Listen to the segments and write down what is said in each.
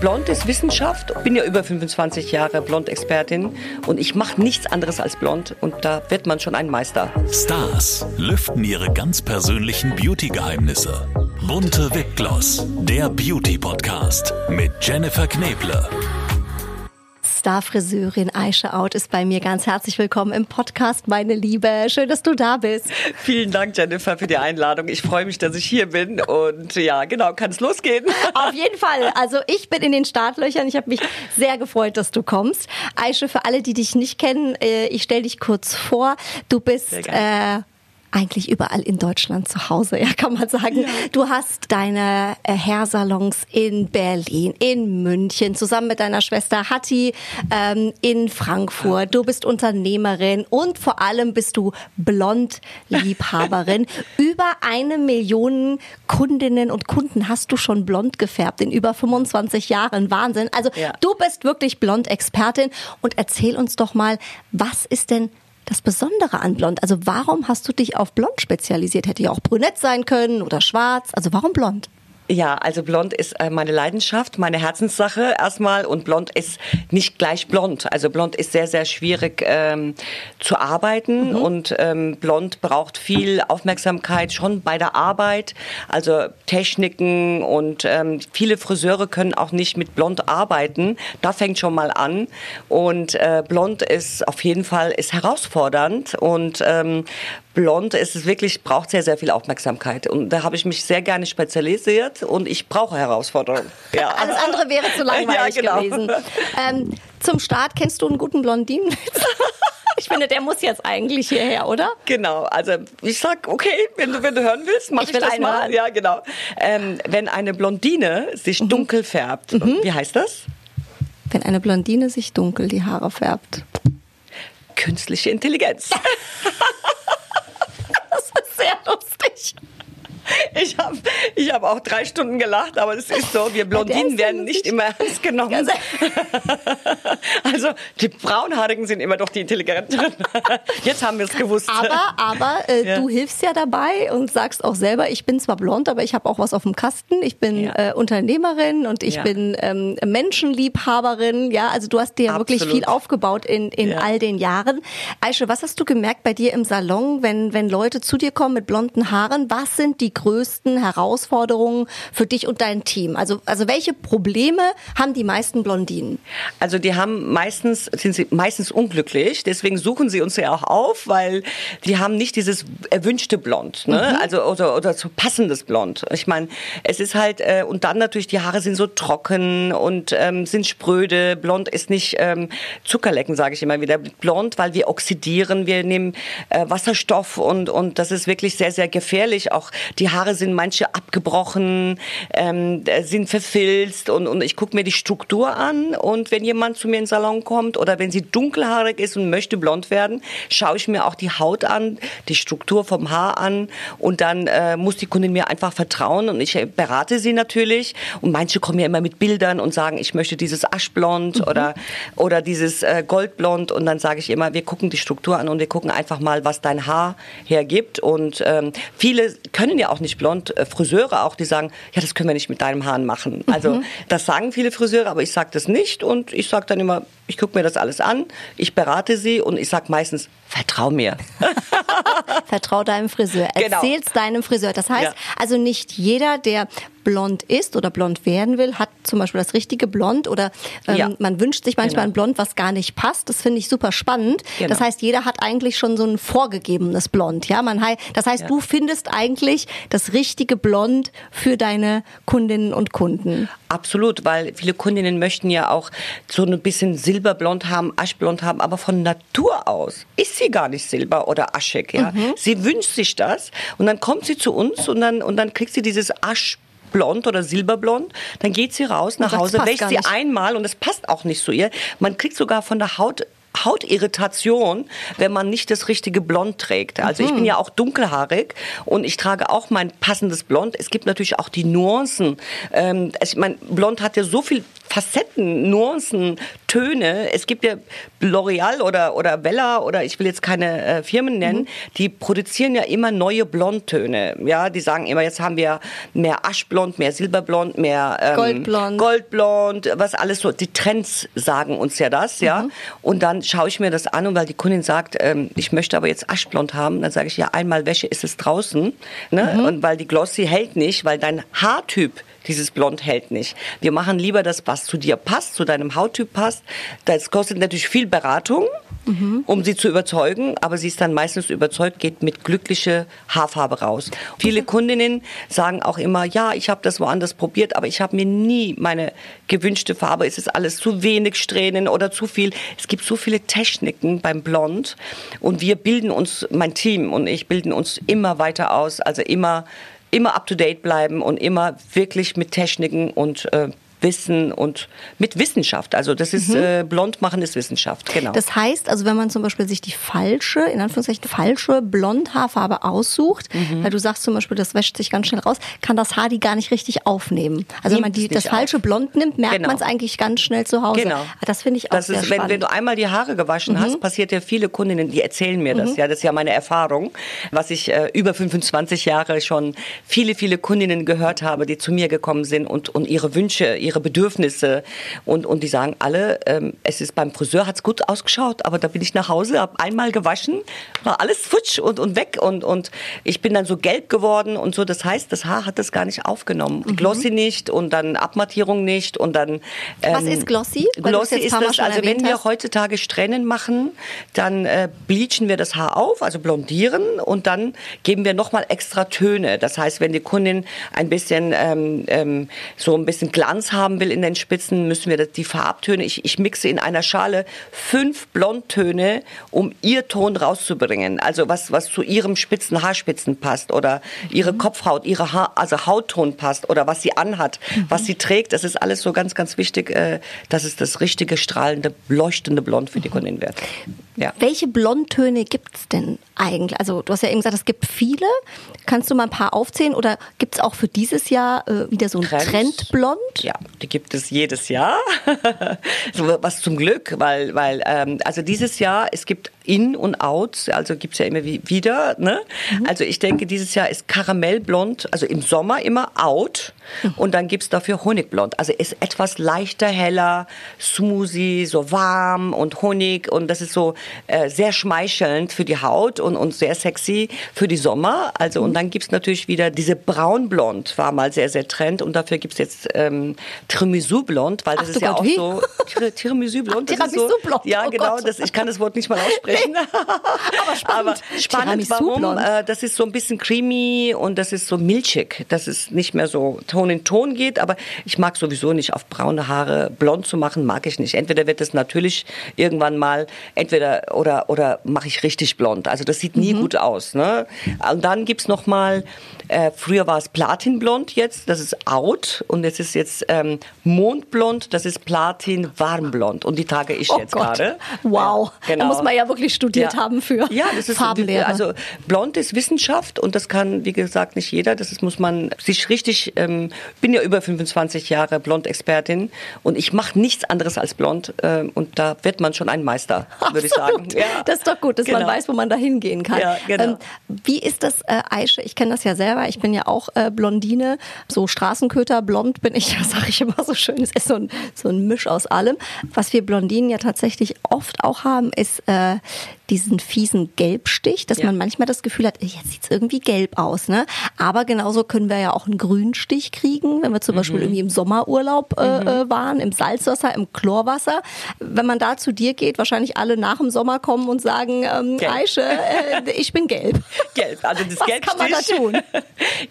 Blond ist Wissenschaft. Bin ja über 25 Jahre Blond-Expertin und ich mache nichts anderes als blond und da wird man schon ein Meister. Stars lüften ihre ganz persönlichen Beauty-Geheimnisse. Bunte Wipgloss, der Beauty-Podcast mit Jennifer Kneble. Starfriseurin Aisha Out ist bei mir. Ganz herzlich willkommen im Podcast, meine Liebe. Schön, dass du da bist. Vielen Dank, Jennifer, für die Einladung. Ich freue mich, dass ich hier bin. Und ja, genau, kann es losgehen. Auf jeden Fall. Also ich bin in den Startlöchern. Ich habe mich sehr gefreut, dass du kommst. Aisha, für alle, die dich nicht kennen, äh, ich stelle dich kurz vor. Du bist äh, eigentlich überall in Deutschland zu Hause, ja, kann man sagen. Ja. Du hast deine äh, Hairsalons in Berlin, in München, zusammen mit deiner Schwester Hatti ähm, in Frankfurt. Du bist Unternehmerin und vor allem bist du Blondliebhaberin. über eine Million Kundinnen und Kunden hast du schon blond gefärbt in über 25 Jahren. Wahnsinn. Also ja. du bist wirklich Blond-Expertin und erzähl uns doch mal, was ist denn das Besondere an Blond? Also warum hast du dich auf Blond spezialisiert? Hätte ja auch brünett sein können oder schwarz. Also warum Blond? Ja, also blond ist äh, meine Leidenschaft, meine Herzenssache erstmal und blond ist nicht gleich blond. Also blond ist sehr, sehr schwierig ähm, zu arbeiten mhm. und ähm, blond braucht viel Aufmerksamkeit schon bei der Arbeit, also Techniken und ähm, viele Friseure können auch nicht mit blond arbeiten. Da fängt schon mal an und äh, blond ist auf jeden Fall ist herausfordernd und ähm, blond ist es wirklich, braucht sehr, sehr viel Aufmerksamkeit. Und da habe ich mich sehr gerne spezialisiert und ich brauche Herausforderungen. Ja. Alles andere wäre zu langweilig ja, genau. gewesen. Ähm, zum Start kennst du einen guten Blondinen? Ich finde, der muss jetzt eigentlich hierher, oder? Genau. Also ich sag, okay, wenn du, wenn du hören willst, mach ich, ich das mal. Hören. Ja, genau. Ähm, wenn eine Blondine sich mhm. dunkel färbt, mhm. wie heißt das? Wenn eine Blondine sich dunkel die Haare färbt. Künstliche Intelligenz. Lustig. Ich habe ich hab auch drei Stunden gelacht, aber es ist so, wir Blondinen werden nicht immer ernst genommen. Also die Braunhaarigen sind immer doch die Intelligenteren. Jetzt haben wir es gewusst. Aber, aber äh, ja. du hilfst ja dabei und sagst auch selber, ich bin zwar blond, aber ich habe auch was auf dem Kasten. Ich bin ja. äh, Unternehmerin und ich ja. bin ähm, Menschenliebhaberin. Ja, also du hast dir ja wirklich viel aufgebaut in, in all den Jahren. Aische, was hast du gemerkt bei dir im Salon, wenn, wenn Leute zu dir kommen mit blonden Haaren? Was sind die größten Herausforderungen für dich und dein Team? Also, also welche Probleme haben die meisten Blondinen? Also die haben meistens, sind sie meistens unglücklich, deswegen suchen sie uns ja auch auf, weil die haben nicht dieses erwünschte Blond, ne? Mhm. also oder, oder so passendes Blond. Ich meine, es ist halt, äh, und dann natürlich, die Haare sind so trocken und ähm, sind spröde. Blond ist nicht ähm, Zuckerlecken, sage ich immer wieder. Blond, weil wir oxidieren, wir nehmen äh, Wasserstoff und, und das ist wirklich sehr, sehr gefährlich. Auch die die Haare sind manche abgebrochen, ähm, sind verfilzt und, und ich gucke mir die Struktur an und wenn jemand zu mir in den Salon kommt oder wenn sie dunkelhaarig ist und möchte blond werden, schaue ich mir auch die Haut an, die Struktur vom Haar an und dann äh, muss die Kundin mir einfach vertrauen und ich berate sie natürlich und manche kommen ja immer mit Bildern und sagen, ich möchte dieses Aschblond mhm. oder, oder dieses äh, Goldblond und dann sage ich immer, wir gucken die Struktur an und wir gucken einfach mal, was dein Haar hergibt und ähm, viele können ja auch auch nicht blond, äh, Friseure auch, die sagen, ja, das können wir nicht mit deinem Haaren machen. Also mhm. das sagen viele Friseure, aber ich sage das nicht und ich sage dann immer, ich gucke mir das alles an, ich berate sie und ich sage meistens, vertrau mir. vertrau deinem Friseur. Genau. Erzähl's deinem Friseur. Das heißt, ja. also nicht jeder, der blond ist oder blond werden will, hat zum Beispiel das richtige Blond oder ähm, ja. man wünscht sich manchmal genau. ein Blond, was gar nicht passt. Das finde ich super spannend. Genau. Das heißt, jeder hat eigentlich schon so ein vorgegebenes Blond. Ja, man, das heißt, ja. du findest eigentlich das richtige Blond für deine Kundinnen und Kunden. Absolut, weil viele Kundinnen möchten ja auch so ein bisschen silberblond haben, aschblond haben, aber von Natur aus ist sie gar nicht silber oder aschig. Ja, mhm. sie wünscht sich das und dann kommt sie zu uns und dann und dann kriegt sie dieses Asch blond oder silberblond, dann geht sie raus nach Hause, wäscht sie einmal und es passt auch nicht zu ihr. Man kriegt sogar von der Haut Hautirritation, wenn man nicht das richtige Blond trägt. Also mhm. ich bin ja auch dunkelhaarig und ich trage auch mein passendes Blond. Es gibt natürlich auch die Nuancen. Ähm, ich mein, Blond hat ja so viel Facetten, Nuancen, Töne. Es gibt ja L'Oreal oder, oder Bella oder ich will jetzt keine äh, Firmen nennen, mhm. die produzieren ja immer neue Blondtöne. Ja, die sagen immer, jetzt haben wir mehr Aschblond, mehr Silberblond, mehr ähm, Goldblond. Goldblond, was alles so. Die Trends sagen uns ja das, ja. Mhm. Und dann schaue ich mir das an und weil die Kundin sagt, ähm, ich möchte aber jetzt Aschblond haben, dann sage ich, ja, einmal Wäsche ist es draußen. Ne? Mhm. Und weil die Glossy hält nicht, weil dein Haartyp dieses Blond hält nicht. Wir machen lieber das, was zu dir passt, zu deinem Hauttyp passt. Das kostet natürlich viel Beratung, mhm. um sie zu überzeugen, aber sie ist dann meistens überzeugt, geht mit glücklicher Haarfarbe raus. Viele Kundinnen sagen auch immer, ja, ich habe das woanders probiert, aber ich habe mir nie meine gewünschte Farbe. Es ist alles zu wenig Strähnen oder zu viel. Es gibt so viele Techniken beim Blond und wir bilden uns, mein Team und ich bilden uns immer weiter aus, also immer immer up to date bleiben und immer wirklich mit Techniken und äh, Wissen und mit Wissenschaft. Also das ist mhm. äh, blond machen ist Wissenschaft, genau. Das heißt, also wenn man zum Beispiel sich die falsche, in Anführungszeichen falsche Blondhaarfarbe aussucht, mhm. weil du sagst zum Beispiel, das wäscht sich ganz schnell raus, kann das Haar die gar nicht richtig aufnehmen. Also wenn man die, das falsche auf. Blond nimmt, merkt genau. man es eigentlich ganz schnell zu Hause. Genau. Ah, das finde ich auch das sehr ist, wenn, wenn, du einmal die Haare gewaschen mhm. hast, passiert ja viele Kundinnen, die erzählen mir das. Mhm. Ja, das ist ja meine Erfahrung, was ich äh, über 25 Jahre schon viele, viele Kundinnen gehört habe, die zu mir gekommen sind und, und ihre Wünsche, ihre Bedürfnisse. Und, und die sagen alle, ähm, es ist beim Friseur hat's gut ausgeschaut, aber da bin ich nach Hause, habe einmal gewaschen, war alles futsch und, und weg und, und ich bin dann so gelb geworden und so. Das heißt, das Haar hat das gar nicht aufgenommen. Mhm. Glossy nicht und dann Abmattierung nicht und dann. Ähm, Was ist Glossy? Glossy ist das, also wenn wir heutzutage Strähnen machen, dann äh, bleachen wir das Haar auf, also blondieren und dann geben wir nochmal extra Töne. Das heißt, wenn die Kundin ein bisschen ähm, ähm, so ein bisschen Glanz haben will in den Spitzen, müssen wir die Farbtöne, ich, ich mixe in einer Schale fünf Blondtöne, um ihr Ton rauszubringen. Also was, was zu ihrem spitzen Haarspitzen passt oder ihre mhm. Kopfhaut, ihre Haar, also Hautton passt oder was sie anhat, mhm. was sie trägt. Das ist alles so ganz, ganz wichtig, äh, dass es das richtige, strahlende, leuchtende Blond für die Kundin wird. Ja. Welche Blondtöne gibt's denn eigentlich? Also du hast ja eben gesagt, es gibt viele. Kannst du mal ein paar aufzählen oder gibt's auch für dieses Jahr äh, wieder so ein Trend. Trendblond? Ja, die gibt es jedes Jahr. was zum Glück, weil, weil ähm, also dieses Jahr, es gibt In und Outs, also gibt's ja immer wieder. Ne? Mhm. Also ich denke, dieses Jahr ist Karamellblond, also im Sommer immer Out mhm. und dann gibt's dafür Honigblond. Also ist etwas leichter, heller, smoothie, so warm und Honig und das ist so äh, sehr schmeichelnd für die Haut und, und sehr sexy für die Sommer. Also und mhm. dann gibt's natürlich wieder diese Braunblond, war mal sehr, sehr trend und dafür gibt's jetzt ähm, Tiramisu Blond, weil das Ach, ist ja Gott, auch wie? so Tiramisu Blond. Ach, Tiramisu so. Ja, oh genau, das, ich kann das Wort nicht mal aussprechen. Aber spannend. Aber spannend, warum? Äh, das ist so ein bisschen creamy und das ist so milchig, dass es nicht mehr so Ton in Ton geht, aber ich mag sowieso nicht auf braune Haare blond zu machen, mag ich nicht. Entweder wird es natürlich irgendwann mal entweder oder oder mache ich richtig blond. Also das sieht nie mhm. gut aus. Ne? Und dann gibt's noch mal, äh, früher war es Platinblond, jetzt das ist out und es ist jetzt ähm, Mondblond, das ist Platin warmblond und die trage ich oh jetzt gerade. Wow, ja, genau. da muss man ja wirklich studiert ja. haben für ja, das ist Farbenlehre. Also blond ist Wissenschaft und das kann, wie gesagt, nicht jeder. Das ist, muss man sich richtig. Ähm, bin ja über 25 Jahre Blond-Expertin und ich mache nichts anderes als blond äh, und da wird man schon ein Meister, würde ich sagen. Ja. Das ist doch gut, dass genau. man weiß, wo man da hingehen kann. Ja, genau. ähm, wie ist das, äh, Aische? Ich kenne das ja selber. Ich bin ja auch äh, Blondine, so Straßenköter blond bin ich, das sage ich immer so schön. Es ist so ein, so ein Misch aus allem. Was wir Blondinen ja tatsächlich oft auch haben, ist äh, diesen fiesen Gelbstich, dass ja. man manchmal das Gefühl hat, jetzt sieht's irgendwie gelb aus. Ne? Aber genauso können wir ja auch einen Grünstich kriegen, wenn wir zum mhm. Beispiel irgendwie im Sommerurlaub äh, mhm. Äh, waren, im Salzwasser, im Chlorwasser. Wenn man da zu dir geht, wahrscheinlich alle nach dem Sommer kommen und sagen, ähm, Aische, äh, ich bin gelb. Gelb, also das Was Gelbstich. kann man da tun?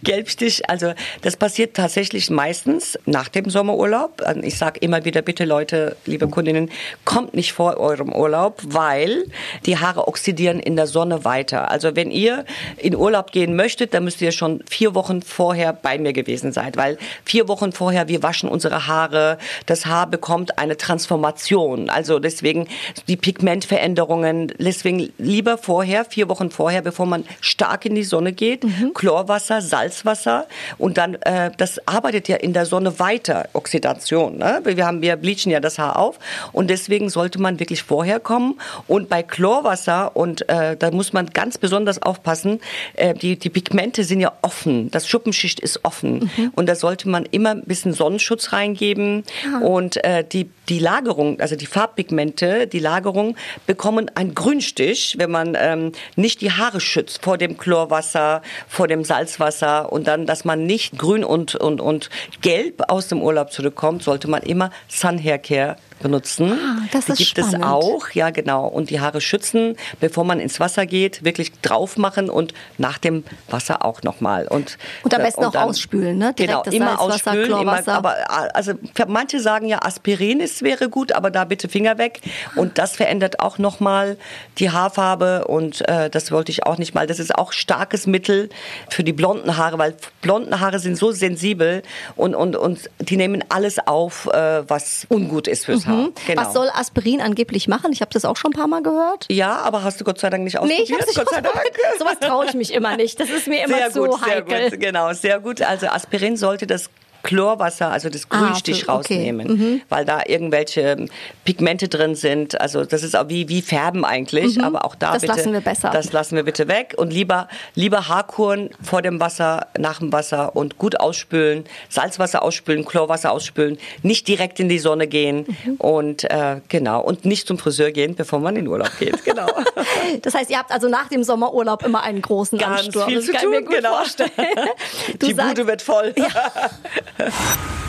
Gelbstich, also das passiert tatsächlich meistens nach dem Sommerurlaub. Also ich sage immer wieder, bitte Leute, liebe Kundinnen, kommt nicht vor eurem Urlaub, weil die Haare oxidieren in der Sonne weiter. Also wenn ihr in Urlaub gehen möchtet, dann müsst ihr schon vier Wochen vorher bei mir gewesen sein, weil vier Wochen vorher wir waschen unsere Haare, das Haar bekommt eine Transformation. Also deswegen die Pigmentveränderungen, deswegen lieber vorher, vier Wochen vorher, bevor man stark in die Sonne geht, mhm. Chlorwasser Chlorwasser, Salzwasser und dann, äh, das arbeitet ja in der Sonne weiter, Oxidation. Ne? Wir, haben, wir bleachen ja das Haar auf und deswegen sollte man wirklich vorher kommen und bei Chlorwasser und äh, da muss man ganz besonders aufpassen, äh, die, die Pigmente sind ja offen, das Schuppenschicht ist offen mhm. und da sollte man immer ein bisschen Sonnenschutz reingeben ah. und äh, die, die Lagerung, also die Farbpigmente, die Lagerung bekommen einen Grünstich, wenn man ähm, nicht die Haare schützt vor dem Chlorwasser, vor dem Salzwasser und dann, dass man nicht grün und, und, und gelb aus dem Urlaub zurückkommt, sollte man immer Sun Hair Care benutzen. Ah, das ist die gibt spannend. es auch, ja genau. Und die Haare schützen, bevor man ins Wasser geht, wirklich drauf machen und nach dem Wasser auch nochmal. Und, und am besten und dann, auch ausspülen, ne? Direkt genau, immer ausspülen. Immer, aber also manche sagen ja, Aspirin ist wäre gut, aber da bitte Finger weg. Und das verändert auch nochmal die Haarfarbe und äh, das wollte ich auch nicht mal. Das ist auch starkes Mittel für die blonden Haare, weil blonden Haare sind so sensibel und, und, und die nehmen alles auf, äh, was ungut ist fürs Haar. Mhm. Genau. Was soll Aspirin angeblich machen? Ich habe das auch schon ein paar Mal gehört. Ja, aber hast du Gott sei Dank nicht ausprobiert? Nee, ich hab's nicht Gott sei Dank. Sowas traue ich mich immer nicht. Das ist mir immer sehr zu gut, heikel. Sehr gut, genau, sehr gut. Also Aspirin sollte das Chlorwasser, also das ah, Grünstich ah, okay. rausnehmen, mhm. weil da irgendwelche Pigmente drin sind. Also das ist auch wie, wie Färben eigentlich, mhm. aber auch da das bitte. Das lassen wir besser. Das lassen wir bitte weg und lieber, lieber Haarkuren vor dem Wasser, nach dem Wasser und gut ausspülen, Salzwasser ausspülen, Chlorwasser ausspülen, nicht direkt in die Sonne gehen mhm. und äh, genau und nicht zum Friseur gehen, bevor man in Urlaub geht. Genau. das heißt, ihr habt also nach dem Sommerurlaub immer einen großen Ganz Ansturm. Viel das zu tun, mir gut genau. vorstellen. die sagst, Bude wird voll. Ja.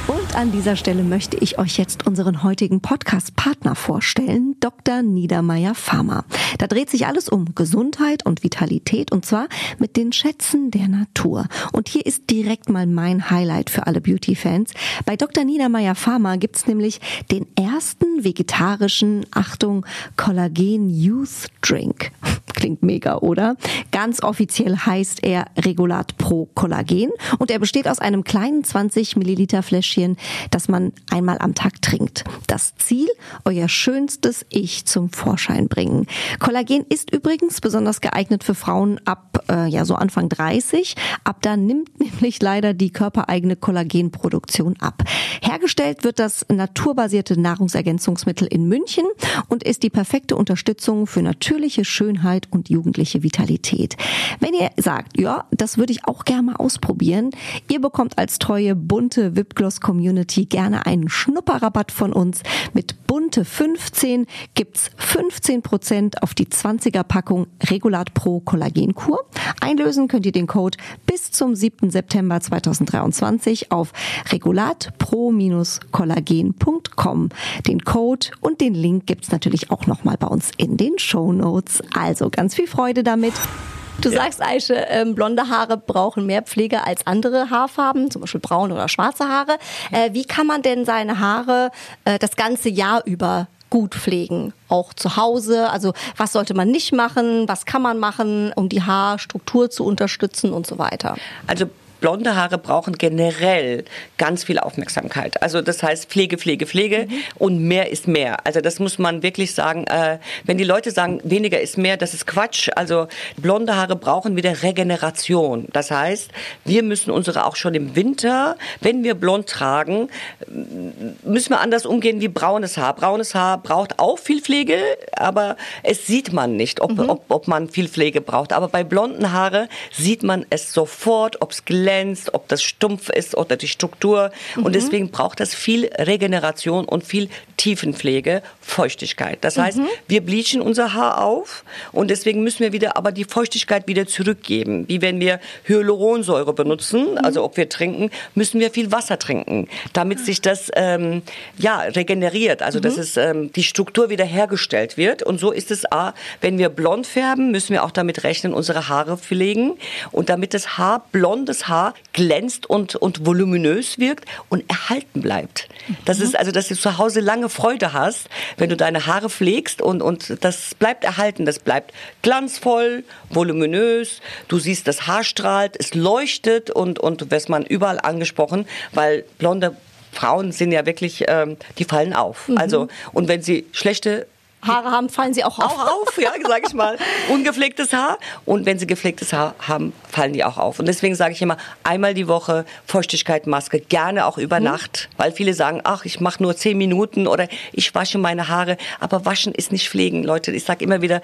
Und an dieser Stelle möchte ich euch jetzt unseren heutigen Podcast-Partner vorstellen, Dr. Niedermeyer Pharma. Da dreht sich alles um Gesundheit und Vitalität und zwar mit den Schätzen der Natur. Und hier ist direkt mal mein Highlight für alle Beauty-Fans. Bei Dr. Niedermeyer Pharma gibt's nämlich den ersten vegetarischen, Achtung, Kollagen Youth Drink. Klingt mega, oder? Ganz offiziell heißt er Regulat Pro Kollagen und er besteht aus einem kleinen 20 Milliliter Fläschchen, das man einmal am Tag trinkt. Das Ziel, euer schönstes Ich zum Vorschein bringen. Kollagen ist übrigens besonders geeignet für Frauen ab äh, ja so Anfang 30. Ab da nimmt nämlich leider die körpereigene Kollagenproduktion ab. Hergestellt wird das naturbasierte Nahrungsergänzungsmittel in München und ist die perfekte Unterstützung für natürliche Schönheit und jugendliche Vitalität. Wenn ihr sagt, ja, das würde ich auch gerne mal ausprobieren, ihr bekommt als treue bunte Wipgloss Community gerne einen Schnupperrabatt von uns. Mit bunte 15 gibt's 15 Prozent auf die 20er Packung Regulat Pro Kollagenkur. Einlösen könnt ihr den Code bis zum 7. September 2023 auf regulatpro-kollagen.com. Den Code und den Link gibt's natürlich auch nochmal bei uns in den Show Notes. Also ganz viel Freude damit. Du ja. sagst, Aische, ähm, blonde Haare brauchen mehr Pflege als andere Haarfarben, zum Beispiel braune oder schwarze Haare. Äh, wie kann man denn seine Haare äh, das ganze Jahr über gut pflegen, auch zu Hause. Also was sollte man nicht machen, was kann man machen, um die Haarstruktur zu unterstützen und so weiter. Also blonde Haare brauchen generell ganz viel Aufmerksamkeit. Also das heißt Pflege, Pflege, Pflege mhm. und mehr ist mehr. Also das muss man wirklich sagen. Äh, wenn die Leute sagen, weniger ist mehr, das ist Quatsch. Also blonde Haare brauchen wieder Regeneration. Das heißt, wir müssen unsere auch schon im Winter, wenn wir blond tragen, müssen wir anders umgehen wie braunes Haar. Braunes Haar braucht auch viel Pflege, aber es sieht man nicht, ob, mhm. ob, ob man viel Pflege braucht. Aber bei blonden Haare sieht man es sofort, ob es glänzt, ob das stumpf ist oder die Struktur. Mhm. Und deswegen braucht das viel Regeneration und viel Tiefenpflege, Feuchtigkeit. Das heißt, mhm. wir bleachen unser Haar auf und deswegen müssen wir wieder aber die Feuchtigkeit wieder zurückgeben. Wie wenn wir Hyaluronsäure benutzen, mhm. also ob wir trinken, müssen wir viel Wasser trinken, damit sich das ähm, ja regeneriert, also dass mhm. es ähm, die Struktur wieder hergestellt wird. Und so ist es, A, wenn wir blond färben, müssen wir auch damit rechnen, unsere Haare pflegen und damit das Haar blondes Haar Haar glänzt und, und voluminös wirkt und erhalten bleibt. Das ist also, dass du zu Hause lange Freude hast, wenn du deine Haare pflegst und, und das bleibt erhalten. Das bleibt glanzvoll, voluminös. Du siehst, das Haar strahlt, es leuchtet und, und wirst man überall angesprochen, weil blonde Frauen sind ja wirklich, ähm, die fallen auf. Mhm. Also, und wenn sie schlechte Haare haben, fallen sie auch auf. Auch auf, ja, sage ich mal. Ungepflegtes Haar. Und wenn sie gepflegtes Haar haben, fallen die auch auf. Und deswegen sage ich immer, einmal die Woche Feuchtigkeit, Maske, gerne auch über mhm. Nacht. Weil viele sagen, ach, ich mache nur zehn Minuten oder ich wasche meine Haare. Aber waschen ist nicht pflegen, Leute. Ich sage immer wieder,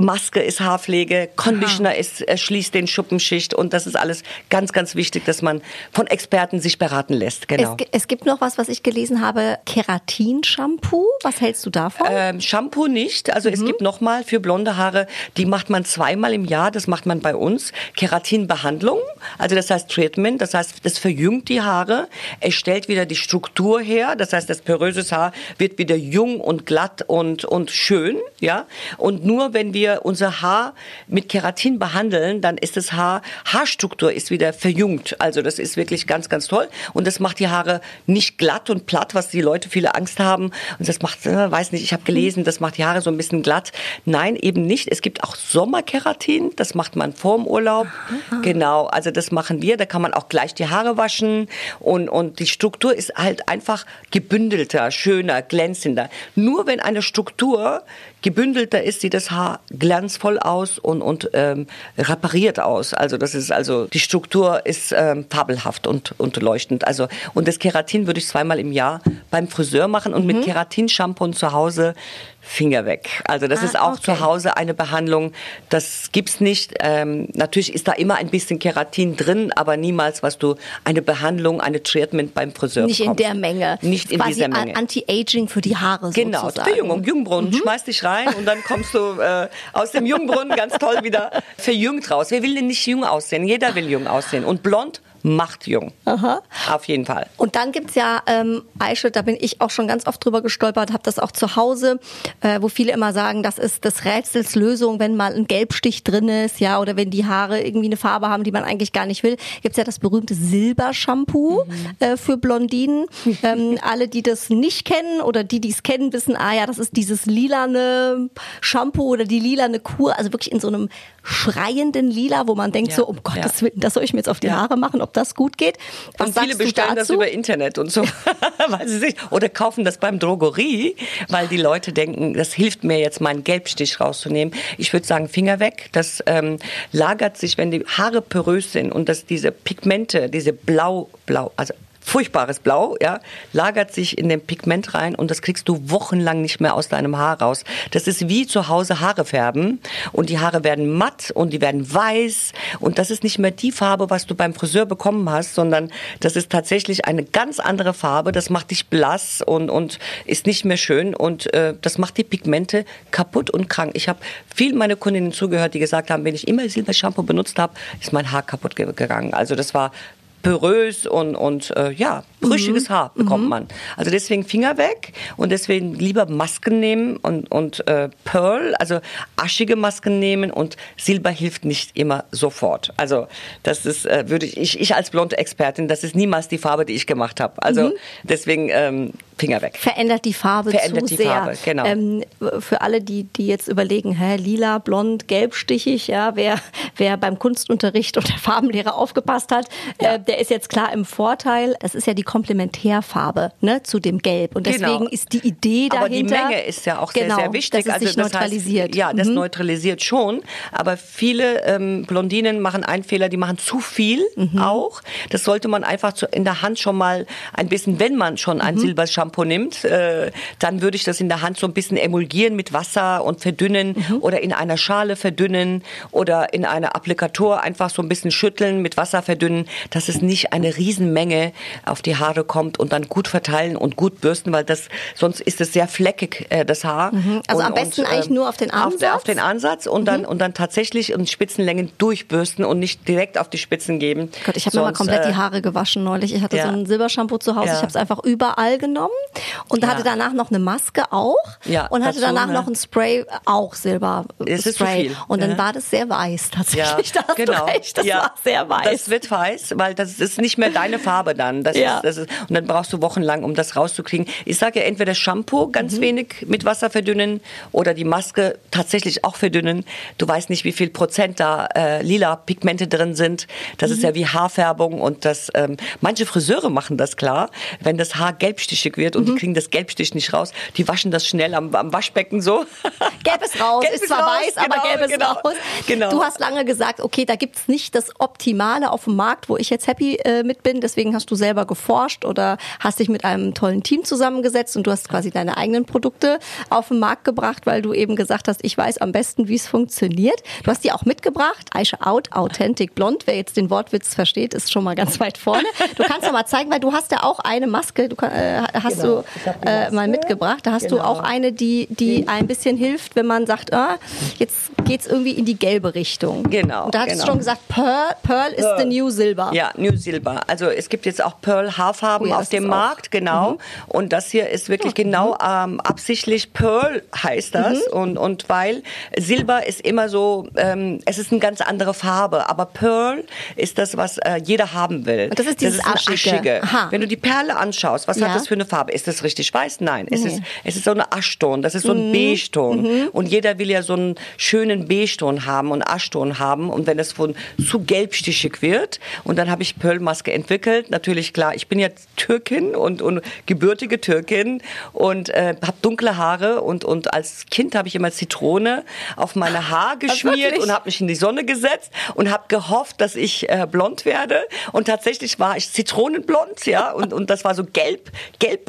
Maske ist Haarpflege, Conditioner ist, schließt den Schuppenschicht und das ist alles ganz, ganz wichtig, dass man von Experten sich beraten lässt. Genau. Es, es gibt noch was, was ich gelesen habe, Keratin-Shampoo. Was hältst du davon? Ähm, Shampoo nicht. Also mhm. es gibt nochmal für blonde Haare, die macht man zweimal im Jahr, das macht man bei uns. Keratinbehandlung, also das heißt Treatment, das heißt, das verjüngt die Haare, es stellt wieder die Struktur her, das heißt, das poröse Haar wird wieder jung und glatt und, und schön, ja. Und nur wenn wir wir unser Haar mit Keratin behandeln, dann ist das Haar, Haarstruktur ist wieder verjüngt. Also das ist wirklich ganz, ganz toll. Und das macht die Haare nicht glatt und platt, was die Leute viele Angst haben. Und das macht, äh, weiß nicht, ich habe gelesen, das macht die Haare so ein bisschen glatt. Nein, eben nicht. Es gibt auch Sommerkeratin, das macht man vorm Urlaub. Aha. Genau, also das machen wir. Da kann man auch gleich die Haare waschen. Und, und die Struktur ist halt einfach gebündelter, schöner, glänzender. Nur wenn eine Struktur gebündelter ist, sieht das Haar glanzvoll aus und, und ähm, repariert aus. Also das ist also die Struktur ist ähm, fabelhaft und, und leuchtend. Also und das Keratin würde ich zweimal im Jahr beim Friseur machen und mhm. mit Keratin-Shampoo zu Hause Finger weg. Also das ah, ist auch okay. zu Hause eine Behandlung, das gibt's nicht. Ähm, natürlich ist da immer ein bisschen Keratin drin, aber niemals, was du eine Behandlung, eine Treatment beim Friseur Nicht bekommst. in der Menge. Nicht in dieser Menge. Anti-Aging für die Haare genau, sozusagen. Genau, Verjüngung, Jungbrunnen, mhm. schmeiß dich rein und dann kommst du äh, aus dem Jungbrunnen ganz toll wieder verjüngt raus. Wer will denn nicht jung aussehen? Jeder will jung aussehen. Und blond macht jung. Aha. Auf jeden Fall. Und dann gibt's ja ähm, Eichel, da bin ich auch schon ganz oft drüber gestolpert, habe das auch zu Hause, äh, wo viele immer sagen, das ist des Rätsels Lösung, wenn mal ein Gelbstich drin ist, ja, oder wenn die Haare irgendwie eine Farbe haben, die man eigentlich gar nicht will. Gibt's ja das berühmte Silbershampoo mhm. äh, für Blondinen. ähm, alle, die das nicht kennen oder die, die es kennen, wissen, ah ja, das ist dieses lilane Shampoo oder die lilane Kur, also wirklich in so einem schreienden Lila, wo man denkt ja. so, um Gottes ja. Willen, das soll ich mir jetzt auf die ja. Haare machen, ob das gut geht. Was und viele bestellen das über Internet und so, weil sie sich, oder kaufen das beim Drogerie, weil die Leute denken, das hilft mir jetzt, meinen Gelbstich rauszunehmen. Ich würde sagen, Finger weg. Das ähm, lagert sich, wenn die Haare porös sind und dass diese Pigmente, diese blau, blau, also furchtbares Blau, ja, lagert sich in den Pigment rein und das kriegst du wochenlang nicht mehr aus deinem Haar raus. Das ist wie zu Hause Haare färben und die Haare werden matt und die werden weiß und das ist nicht mehr die Farbe, was du beim Friseur bekommen hast, sondern das ist tatsächlich eine ganz andere Farbe. Das macht dich blass und, und ist nicht mehr schön und äh, das macht die Pigmente kaputt und krank. Ich habe viel meine Kundinnen zugehört, die gesagt haben, wenn ich immer Silbershampoo benutzt habe, ist mein Haar kaputt gegangen. Also das war porös und, und äh, ja, brüchiges mhm. Haar bekommt mhm. man. Also deswegen Finger weg und deswegen lieber Masken nehmen und, und äh, Pearl, also aschige Masken nehmen und Silber hilft nicht immer sofort. Also das ist, äh, würde ich, ich, als blonde Expertin, das ist niemals die Farbe, die ich gemacht habe. Also mhm. deswegen ähm, Finger weg. Verändert die Farbe Verändert zu die sehr. Farbe, genau. Ähm, für alle, die, die jetzt überlegen, hä, lila, blond, gelbstichig, ja, wer, wer beim Kunstunterricht und der Farbenlehrer aufgepasst hat, ja. äh, der ist jetzt klar im Vorteil. Das ist ja die Komplementärfarbe ne, zu dem Gelb. Und deswegen genau. ist die Idee dahinter. Aber die Menge ist ja auch genau, sehr, sehr wichtig. Dass es also sich das neutralisiert. Heißt, ja, das mhm. neutralisiert schon. Aber viele ähm, Blondinen machen einen Fehler, die machen zu viel mhm. auch. Das sollte man einfach zu, in der Hand schon mal ein bisschen, wenn man schon ein mhm. Silbershampoo Shampoo nimmt, äh, dann würde ich das in der Hand so ein bisschen emulgieren mit Wasser und verdünnen mhm. oder in einer Schale verdünnen oder in einer Applikator einfach so ein bisschen schütteln, mit Wasser verdünnen, dass es nicht eine Riesenmenge auf die Haare kommt und dann gut verteilen und gut bürsten, weil das sonst ist es sehr fleckig äh, das Haar. Mhm. Also und, am besten und, äh, eigentlich nur auf den Ansatz. Auf, auf den Ansatz und mhm. dann und dann tatsächlich in Spitzenlängen durchbürsten und nicht direkt auf die Spitzen geben. Gott, ich habe mir mal komplett die äh, Haare gewaschen neulich. Ich hatte ja. so ein Silbershampoo zu Hause. Ja. Ich habe es einfach überall genommen und ja. hatte danach noch eine Maske auch ja, und hatte danach so, noch ein Spray, auch Silber es ist Spray. Und dann ja. war das sehr weiß tatsächlich. Ja, da genau. Recht, das war sehr weiß. Das wird weiß, weil das ist nicht mehr deine Farbe dann. Das ja. ist, das ist, und dann brauchst du wochenlang, um das rauszukriegen. Ich sage ja entweder Shampoo ganz mhm. wenig mit Wasser verdünnen oder die Maske tatsächlich auch verdünnen. Du weißt nicht, wie viel Prozent da äh, lila Pigmente drin sind. Das mhm. ist ja wie Haarfärbung und das ähm, manche Friseure machen das klar, wenn das Haar gelbstichig wird und die kriegen das Gelbstich nicht raus. Die waschen das schnell am, am Waschbecken so. Gelb ist raus, Gelb ist zwar raus, weiß, genau, aber gelb ist genau, raus. Genau. Du hast lange gesagt, okay, da gibt's nicht das Optimale auf dem Markt, wo ich jetzt happy äh, mit bin. Deswegen hast du selber geforscht oder hast dich mit einem tollen Team zusammengesetzt und du hast quasi deine eigenen Produkte auf den Markt gebracht, weil du eben gesagt hast, ich weiß am besten, wie es funktioniert. Du hast die auch mitgebracht. Aisha Out, Authentic Blond. Wer jetzt den Wortwitz versteht, ist schon mal ganz weit vorne. Du kannst doch mal zeigen, weil du hast ja auch eine Maske, du äh, hast genau. du äh, mal mitgebracht. Da hast genau. du auch eine, die, die ein bisschen hilft, wenn man sagt, ah, jetzt geht's irgendwie in die gelbe Richtung. Genau. Und da hast genau. du schon gesagt, Pearl, Pearl ist the new Silver. Ja, New Silver. Also es gibt jetzt auch Pearl Haarfarben oh auf dem Markt, genau. Mhm. Und das hier ist wirklich ja. genau ähm, absichtlich Pearl heißt das. Mhm. Und, und weil Silber ist immer so, ähm, es ist eine ganz andere Farbe, aber Pearl ist das, was äh, jeder haben will. Und das ist dieses das ist aschige. Wenn du die Perle anschaust, was ja. hat das für eine Farbe? Ist das richtig weiß? Nein, es, nee. ist, es ist so eine Aschton, das ist so ein mhm. Beige-Ton. Mhm. Und jeder will ja so einen schönen Beige-Ton haben und Aschton haben. Und wenn es von zu gelbstichig wird, und dann habe ich Pearl-Maske entwickelt, natürlich klar, ich bin ja Türkin und, und gebürtige Türkin und äh, habe dunkle Haare und, und als Kind habe ich immer Zitrone auf meine Haare geschmiert und habe mich in die Sonne gesetzt und habe gehofft, dass ich äh, blond werde. Und tatsächlich war ich zitronenblond, ja, und, und das war so gelb,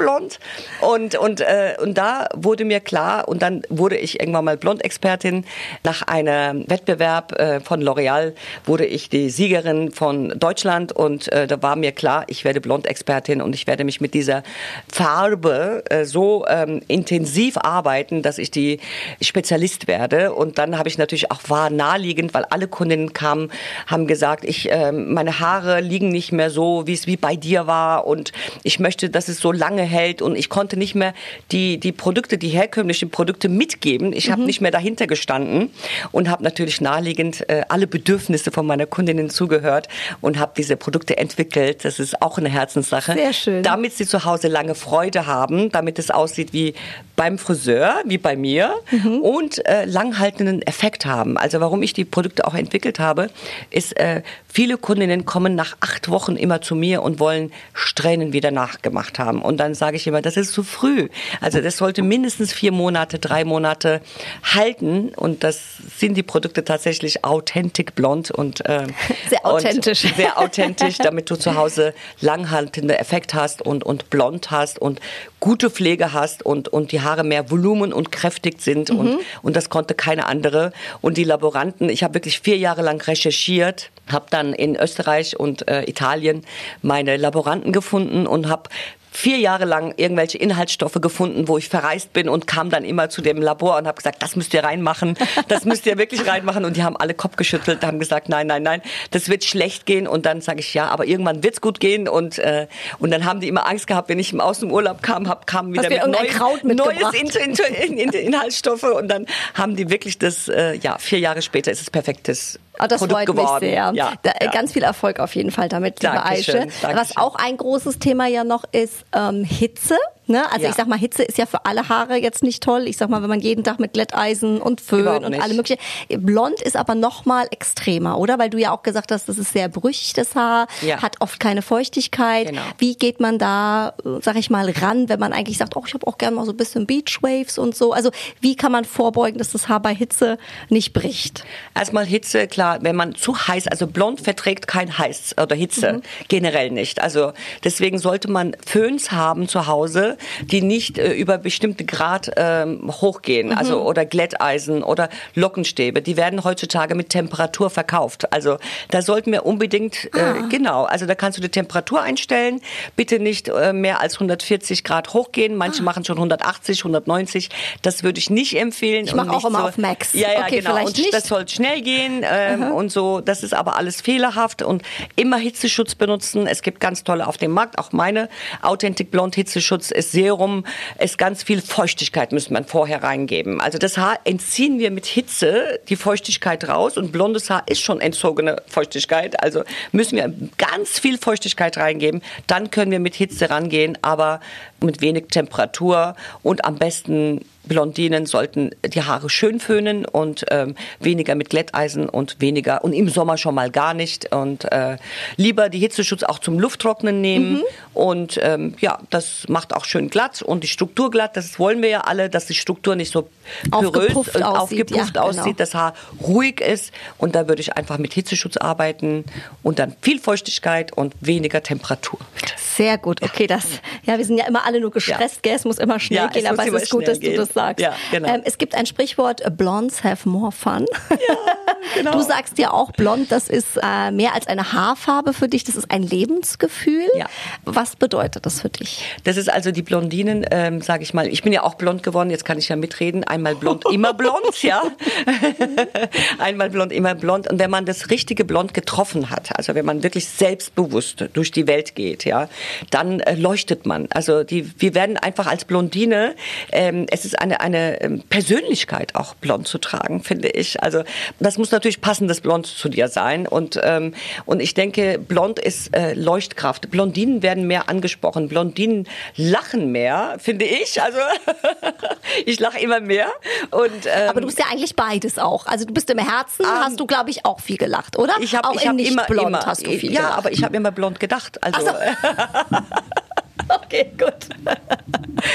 gelbblond. Und, und, äh, und da wurde mir klar, und dann wurde ich irgendwann mal Blondexpertin. Nach einem Wettbewerb äh, von L'Oreal wurde ich die Siegerin von Deutschland und äh, da war mir klar, ich werde Blondexpertin und ich werde mich mit dieser Farbe äh, so ähm, intensiv arbeiten, dass ich die Spezialist werde. Und dann habe ich natürlich auch war naheliegend, weil alle Kundinnen kamen, haben gesagt, ich äh, meine Haare liegen nicht mehr so, wie es wie bei dir war und ich möchte, dass es so lange hält und ich konnte nicht mehr die die Produkte, die herkömmlichen Produkte mitgeben. Ich mhm. habe nicht mehr dahinter gestanden und habe natürlich naheliegend äh, alle Bedürfnisse von meiner Kundinnen zugehört und habe diese Produkte entwickelt. Das ist auch eine Herzenssache. Sehr schön. Damit sie zu Hause lange Freude haben, damit es aussieht wie beim Friseur, wie bei mir mhm. und äh, langhaltenden Effekt haben. Also warum ich die Produkte auch entwickelt habe, ist, äh, viele Kundinnen kommen nach acht Wochen immer zu mir und wollen Strähnen wieder nachgemacht haben. Und dann sage ich immer, das ist zu früh. Also das sollte mindestens vier Monate, drei Monate halten. Und das sind die Produkte tatsächlich authentic blond und äh, sehr authentisch. Und sehr authentisch, damit du zu Hause langhaltende Effekt hast und, und blond hast und gute Pflege hast und, und die Haare mehr Volumen und kräftig sind. Mhm. Und, und das konnte keine andere. Und die Laboranten, ich habe wirklich vier Jahre lang recherchiert, habe dann in Österreich und äh, Italien meine Laboranten gefunden und habe vier Jahre lang irgendwelche Inhaltsstoffe gefunden, wo ich verreist bin und kam dann immer zu dem Labor und habe gesagt, das müsst ihr reinmachen, das müsst ihr wirklich reinmachen. Und die haben alle Kopf geschüttelt, haben gesagt, nein, nein, nein, das wird schlecht gehen. Und dann sage ich, ja, aber irgendwann wird's gut gehen. Und äh, und dann haben die immer Angst gehabt, wenn ich aus dem Urlaub kam, hab, kam wieder mit neues, neues in, in, in, Inhaltsstoffe. Und dann haben die wirklich das, äh, ja, vier Jahre später ist es perfektes Oh, das Produkt freut geworden. mich sehr. Ja, da, ja. Ganz viel Erfolg auf jeden Fall damit, liebe Aische. Was auch ein großes Thema ja noch ist, ähm, Hitze. Ne? Also ja. ich sag mal, Hitze ist ja für alle Haare jetzt nicht toll. Ich sag mal, wenn man jeden Tag mit Glätteisen und Föhn und alle möglichen. Blond ist aber noch mal extremer, oder? Weil du ja auch gesagt hast, das ist sehr brüchig, das Haar, ja. hat oft keine Feuchtigkeit. Genau. Wie geht man da, sag ich mal, ran, wenn man eigentlich sagt, oh, ich habe auch gerne mal so ein bisschen Beachwaves und so. Also wie kann man vorbeugen, dass das Haar bei Hitze nicht bricht? Erstmal Hitze, klar, wenn man zu heiß, also blond verträgt kein Heiß oder Hitze, mhm. generell nicht. Also deswegen sollte man Föhns haben zu Hause, die nicht äh, über bestimmte Grad ähm, hochgehen, mhm. also oder Glätteisen oder Lockenstäbe. Die werden heutzutage mit Temperatur verkauft. Also da sollten wir unbedingt äh, ah. genau, also da kannst du die Temperatur einstellen. Bitte nicht äh, mehr als 140 Grad hochgehen. Manche ah. machen schon 180, 190. Das würde ich nicht empfehlen. Ich mache auch immer so, auf Max. Ja, ja, okay, genau. Und nicht. das soll schnell gehen ähm, und so. Das ist aber alles fehlerhaft und immer Hitzeschutz benutzen. Es gibt ganz tolle auf dem Markt. Auch meine Authentic Blond Hitzeschutz ist Serum ist ganz viel Feuchtigkeit, müssen man vorher reingeben. Also das Haar entziehen wir mit Hitze die Feuchtigkeit raus und blondes Haar ist schon entzogene Feuchtigkeit. Also müssen wir ganz viel Feuchtigkeit reingeben. Dann können wir mit Hitze rangehen, aber mit wenig Temperatur und am besten Blondinen sollten die Haare schön föhnen und ähm, weniger mit Glätteisen und weniger und im Sommer schon mal gar nicht und äh, lieber die Hitzeschutz auch zum Lufttrocknen nehmen mhm. und ähm, ja, das macht auch schön glatt und die Struktur glatt, das wollen wir ja alle, dass die Struktur nicht so porös und aussieht, aufgepufft ja, aussieht, genau. das Haar ruhig ist und da würde ich einfach mit Hitzeschutz arbeiten und dann viel Feuchtigkeit und weniger Temperatur. Sehr gut, okay, das, ja, wir sind ja immer alle nur gestresst, ja. gell, es muss immer schnell ja, gehen, aber es ist gut, dass gehen. du das sagst. Ja, genau. Ähm, es gibt ein Sprichwort, Blondes have more fun. Ja, genau. Du sagst ja auch, blond, das ist äh, mehr als eine Haarfarbe für dich, das ist ein Lebensgefühl. Ja. Was bedeutet das für dich? Das ist also die Blondinen, ähm, sage ich mal, ich bin ja auch blond geworden, jetzt kann ich ja mitreden, einmal blond, immer blond, ja. einmal blond, immer blond. Und wenn man das richtige Blond getroffen hat, also wenn man wirklich selbstbewusst durch die Welt geht, ja, dann äh, leuchtet man. Also die, wir werden einfach als Blondine, ähm, es ist eine, eine ähm, Persönlichkeit auch blond zu tragen, finde ich. Also das muss natürlich passendes Blond zu dir sein. Und, ähm, und ich denke, blond ist äh, Leuchtkraft. Blondinen werden mehr angesprochen. Blondinen lachen mehr, finde ich. Also ich lache immer mehr. Und, ähm, Aber du bist ja eigentlich beides auch. Also du bist im Herzen, um, hast du, glaube ich, auch viel gelacht, oder? Ich habe hab immer, blond immer, hast du viel Ja, gelacht. aber ich habe immer blond gedacht. Also. Okay, gut.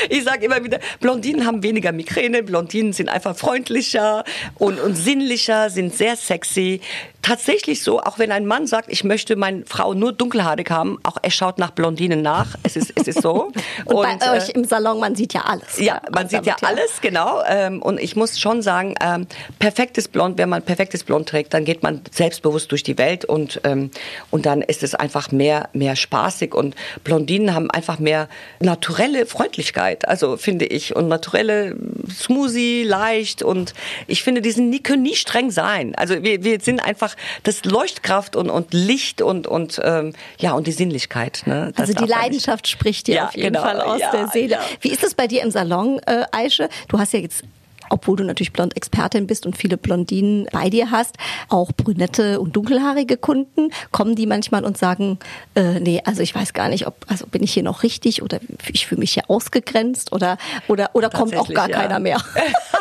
Ich sage immer wieder, Blondinen haben weniger Migräne, Blondinen sind einfach freundlicher und, und sinnlicher, sind sehr sexy tatsächlich so, auch wenn ein Mann sagt, ich möchte meine Frau nur dunkelhaarig haben, auch er schaut nach Blondinen nach. Es ist, es ist so. und, und bei äh, euch im Salon, man sieht ja alles. Ja, man sieht ja, ja alles, genau. Ähm, und ich muss schon sagen, ähm, perfektes Blond, wenn man perfektes Blond trägt, dann geht man selbstbewusst durch die Welt und, ähm, und dann ist es einfach mehr, mehr spaßig und Blondinen haben einfach mehr naturelle Freundlichkeit, also finde ich, und naturelle Smoothie, leicht und ich finde, die sind nie, können nie streng sein. Also wir, wir sind einfach das Leuchtkraft und, und Licht und, und, ähm, ja, und die Sinnlichkeit. Ne? also die Leidenschaft spricht dir ja, auf jeden genau. Fall aus ja, der Seele. Ja. Wie ist es bei dir im Salon, äh, Aische? Du hast ja jetzt obwohl du natürlich Blond-Expertin bist und viele Blondinen bei dir hast, auch brünette und dunkelhaarige Kunden, kommen die manchmal und sagen, äh, nee, also ich weiß gar nicht, ob, also bin ich hier noch richtig oder ich fühle mich hier ausgegrenzt oder, oder, oder kommt auch gar ja. keiner mehr.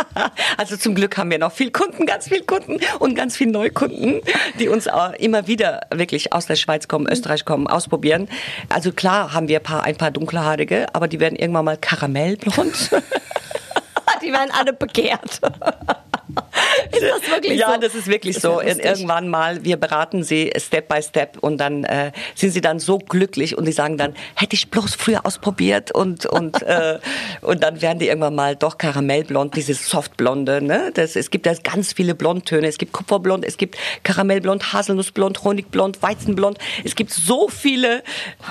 Also zum Glück haben wir noch viel Kunden, ganz viel Kunden und ganz viel Neukunden, die uns immer wieder wirklich aus der Schweiz kommen, Österreich kommen, ausprobieren. Also klar haben wir ein paar, ein paar dunkelhaarige, aber die werden irgendwann mal karamellblond. die werden alle begehrt. Ist das wirklich ja, so? Ja, das ist wirklich ist so. Irgendwann mal, wir beraten sie Step by Step und dann äh, sind sie dann so glücklich und die sagen dann, hätte ich bloß früher ausprobiert und und äh, und dann werden die irgendwann mal doch Karamellblond, dieses Softblonde. Ne? Das, es gibt da ganz viele Blondtöne. Es gibt Kupferblond, es gibt Karamellblond, Haselnussblond, Honigblond, Weizenblond. Es gibt so viele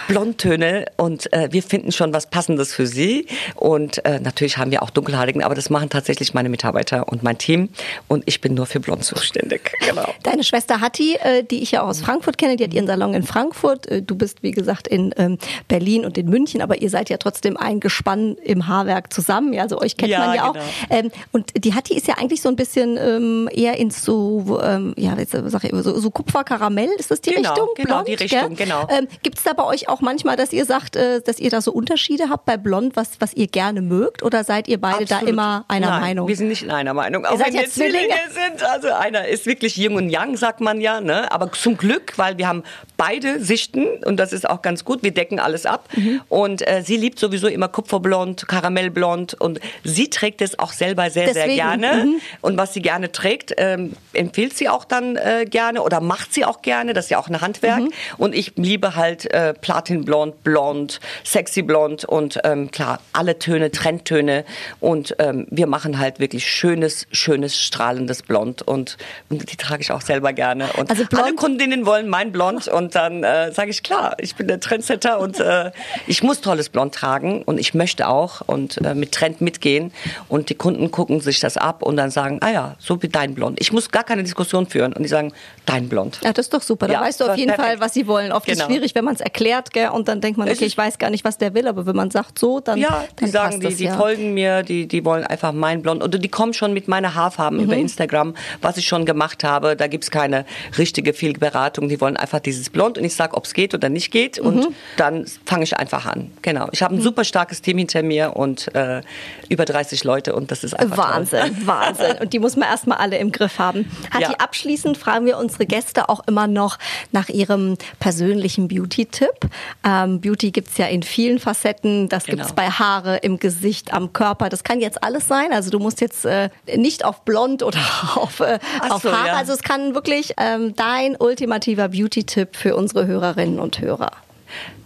Blondtöne und äh, wir finden schon was Passendes für sie. Und äh, natürlich haben wir auch Dunkelhaarigen, aber das machen tatsächlich meine Mitarbeiter und mein Team und ich bin nur für Blond zuständig. Genau. Deine Schwester Hattie, äh, die ich ja aus Frankfurt kenne, die hat ihren Salon in Frankfurt. Äh, du bist, wie gesagt, in ähm, Berlin und in München, aber ihr seid ja trotzdem ein Gespann im Haarwerk zusammen. Also euch kennt ja, man ja genau. auch. Ähm, und die Hattie ist ja eigentlich so ein bisschen ähm, eher ins so, ja, jetzt sag ich, so, so Kupferkaramell, ist das die genau, Richtung? Genau, Blond, die Richtung, gell? genau. Gibt es da bei euch auch manchmal, dass ihr sagt, dass ihr da so Unterschiede habt bei Blond, was, was ihr gerne mögt? Oder seid ihr beide Absolut. da immer einer Nein, Meinung? Wir sind nicht in einer Meinung. Auch ihr seid ja Zwillinge. Zwillinge sind. Also einer ist wirklich Yin und Yang, sagt man ja. Ne? Aber zum Glück, weil wir haben beide Sichten und das ist auch ganz gut. Wir decken alles ab. Mhm. Und äh, sie liebt sowieso immer Kupferblond, Karamellblond und sie trägt es auch selber sehr, Deswegen. sehr gerne. Mhm. Und was sie gerne trägt, ähm, empfiehlt sie auch dann äh, gerne oder macht sie auch gerne. Das ist ja auch ein Handwerk. Mhm. Und ich liebe halt äh, Platinblond, Blond, Sexy Blond und ähm, klar, alle Töne, Trendtöne. Und ähm, wir machen halt wirklich schönes, schönes, strahlendes Blond. Und, und die trage ich auch selber gerne. Und also alle Kundinnen wollen mein Blond und und dann äh, sage ich, klar, ich bin der Trendsetter und äh, ich muss tolles Blond tragen und ich möchte auch und äh, mit Trend mitgehen. Und die Kunden gucken sich das ab und dann sagen, ah ja, so wie dein Blond. Ich muss gar keine Diskussion führen. Und die sagen, dein Blond. Ja, das ist doch super. Da ja, weißt du auf jeden perfekt. Fall, was sie wollen. Oft genau. ist es schwierig, wenn man es erklärt, gell? Und dann denkt man, okay, ich weiß gar nicht, was der will, aber wenn man sagt so, dann. Ja, die dann sagen, die, das, die ja. folgen mir, die, die wollen einfach mein Blond. Oder die kommen schon mit meiner Haarfarben mhm. über Instagram, was ich schon gemacht habe. Da gibt es keine richtige viel Beratung. Die wollen einfach dieses blond und ich sage, ob es geht oder nicht geht und mhm. dann fange ich einfach an. Genau. Ich habe ein mhm. super starkes Team hinter mir und äh, über 30 Leute und das ist einfach Wahnsinn, toll. Wahnsinn. Und die muss man erstmal alle im Griff haben. Hat ja. abschließend fragen wir unsere Gäste auch immer noch nach ihrem persönlichen Beauty-Tipp. Ähm, Beauty gibt's ja in vielen Facetten. Das genau. gibt's bei Haare, im Gesicht, am Körper. Das kann jetzt alles sein. Also du musst jetzt äh, nicht auf blond oder auf, äh, auf so, Haare. Ja. Also es kann wirklich ähm, dein ultimativer Beauty-Tipp für unsere Hörerinnen und Hörer.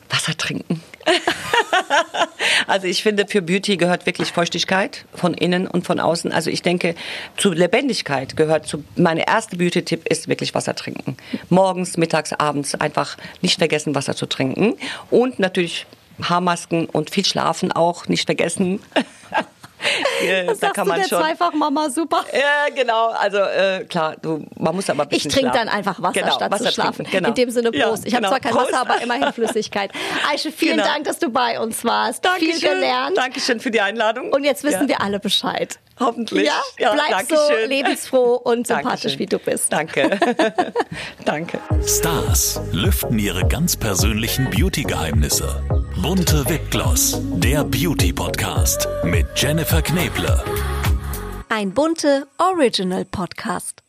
Wasser trinken. also ich finde, für Beauty gehört wirklich Feuchtigkeit von innen und von außen. Also ich denke, zu Lebendigkeit gehört zu, meine erste Beauty-Tipp ist wirklich Wasser trinken. Morgens, mittags, abends einfach nicht vergessen, Wasser zu trinken. Und natürlich Haarmasken und viel Schlafen auch nicht vergessen. Das da kann man schon. Zweifach Mama super. Ja, genau. Also äh, klar, du, man muss aber ein bisschen Ich trinke dann einfach Wasser genau, statt Wasser zu schlafen. Genau. In dem Sinne Prost. Ja, ich habe genau. zwar kein Prost. Wasser, aber immerhin Flüssigkeit. Aische, vielen genau. Dank, dass du bei uns warst. Dankeschön. Viel gelernt. Dankeschön für die Einladung. Und jetzt wissen ja. wir alle Bescheid. Hoffentlich. Ja, ja bleib so lebensfroh und sympathisch, wie du bist. Danke. Danke. Stars lüften ihre ganz persönlichen Beauty-Geheimnisse. Bunte Wipgloss, der Beauty-Podcast mit Jennifer Kneble. Ein bunte Original-Podcast.